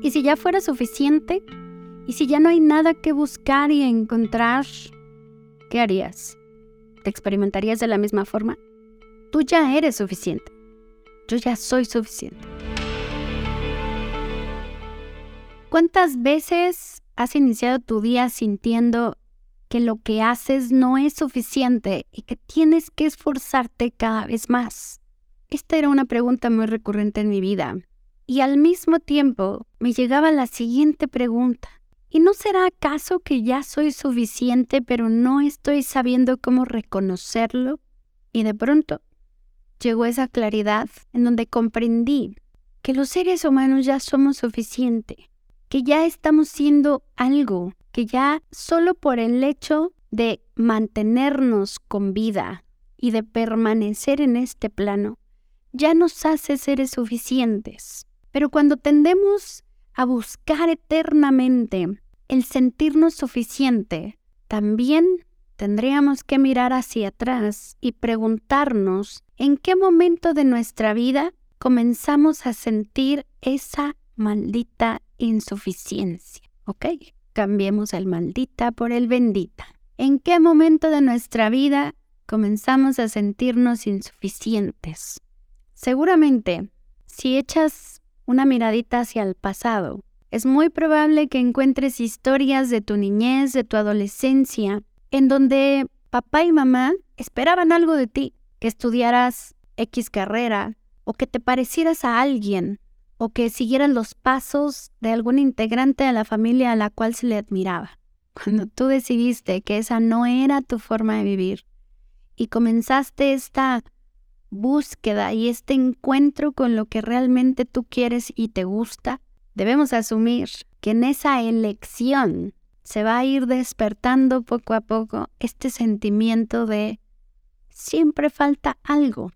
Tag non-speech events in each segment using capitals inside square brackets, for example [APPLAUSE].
¿Y si ya fuera suficiente? ¿Y si ya no hay nada que buscar y encontrar? ¿Qué harías? ¿Te experimentarías de la misma forma? Tú ya eres suficiente. Yo ya soy suficiente. ¿Cuántas veces has iniciado tu día sintiendo que lo que haces no es suficiente y que tienes que esforzarte cada vez más? Esta era una pregunta muy recurrente en mi vida. Y al mismo tiempo me llegaba la siguiente pregunta. ¿Y no será acaso que ya soy suficiente pero no estoy sabiendo cómo reconocerlo? Y de pronto llegó esa claridad en donde comprendí que los seres humanos ya somos suficiente, que ya estamos siendo algo, que ya solo por el hecho de mantenernos con vida y de permanecer en este plano, ya nos hace seres suficientes. Pero cuando tendemos a buscar eternamente el sentirnos suficiente, también tendríamos que mirar hacia atrás y preguntarnos en qué momento de nuestra vida comenzamos a sentir esa maldita insuficiencia. ¿Ok? Cambiemos el maldita por el bendita. ¿En qué momento de nuestra vida comenzamos a sentirnos insuficientes? Seguramente, si echas una miradita hacia el pasado, es muy probable que encuentres historias de tu niñez, de tu adolescencia, en donde papá y mamá esperaban algo de ti, que estudiaras X carrera, o que te parecieras a alguien, o que siguieras los pasos de algún integrante de la familia a la cual se le admiraba. [LAUGHS] Cuando tú decidiste que esa no era tu forma de vivir y comenzaste esta búsqueda y este encuentro con lo que realmente tú quieres y te gusta, debemos asumir que en esa elección se va a ir despertando poco a poco este sentimiento de siempre falta algo.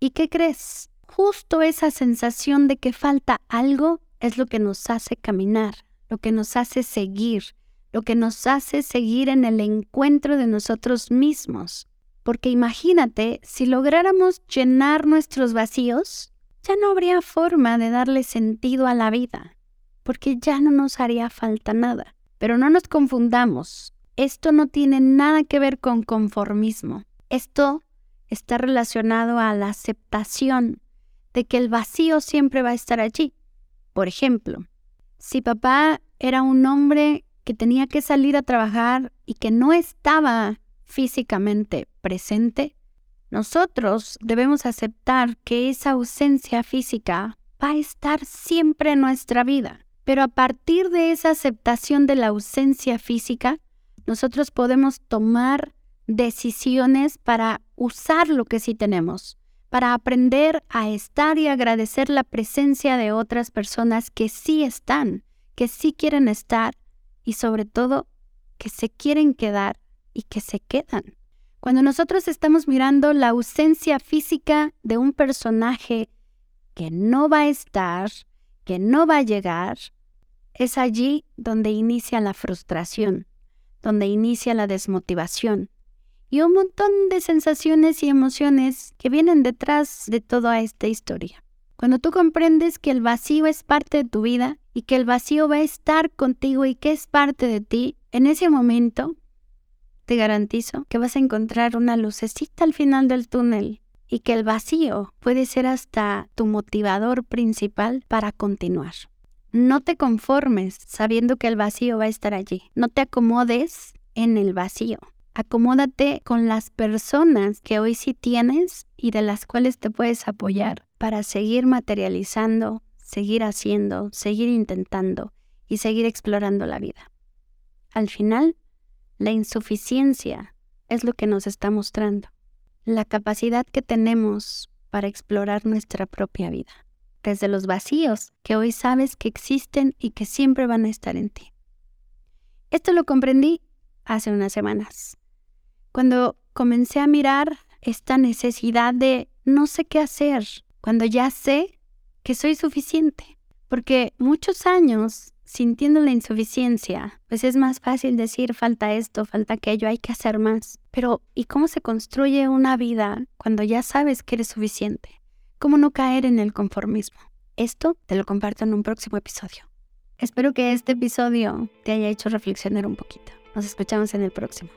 ¿Y qué crees? Justo esa sensación de que falta algo es lo que nos hace caminar, lo que nos hace seguir, lo que nos hace seguir en el encuentro de nosotros mismos. Porque imagínate, si lográramos llenar nuestros vacíos, ya no habría forma de darle sentido a la vida, porque ya no nos haría falta nada. Pero no nos confundamos, esto no tiene nada que ver con conformismo. Esto está relacionado a la aceptación de que el vacío siempre va a estar allí. Por ejemplo, si papá era un hombre que tenía que salir a trabajar y que no estaba físicamente presente, nosotros debemos aceptar que esa ausencia física va a estar siempre en nuestra vida. Pero a partir de esa aceptación de la ausencia física, nosotros podemos tomar decisiones para usar lo que sí tenemos, para aprender a estar y agradecer la presencia de otras personas que sí están, que sí quieren estar y sobre todo que se quieren quedar y que se quedan. Cuando nosotros estamos mirando la ausencia física de un personaje que no va a estar, que no va a llegar, es allí donde inicia la frustración, donde inicia la desmotivación y un montón de sensaciones y emociones que vienen detrás de toda esta historia. Cuando tú comprendes que el vacío es parte de tu vida y que el vacío va a estar contigo y que es parte de ti, en ese momento te garantizo que vas a encontrar una lucecita al final del túnel y que el vacío puede ser hasta tu motivador principal para continuar. No te conformes sabiendo que el vacío va a estar allí. No te acomodes en el vacío. Acomódate con las personas que hoy sí tienes y de las cuales te puedes apoyar para seguir materializando, seguir haciendo, seguir intentando y seguir explorando la vida. Al final, la insuficiencia es lo que nos está mostrando, la capacidad que tenemos para explorar nuestra propia vida, desde los vacíos que hoy sabes que existen y que siempre van a estar en ti. Esto lo comprendí hace unas semanas, cuando comencé a mirar esta necesidad de no sé qué hacer, cuando ya sé que soy suficiente, porque muchos años sintiendo la insuficiencia, pues es más fácil decir falta esto, falta aquello, hay que hacer más. Pero ¿y cómo se construye una vida cuando ya sabes que eres suficiente? ¿Cómo no caer en el conformismo? Esto te lo comparto en un próximo episodio. Espero que este episodio te haya hecho reflexionar un poquito. Nos escuchamos en el próximo.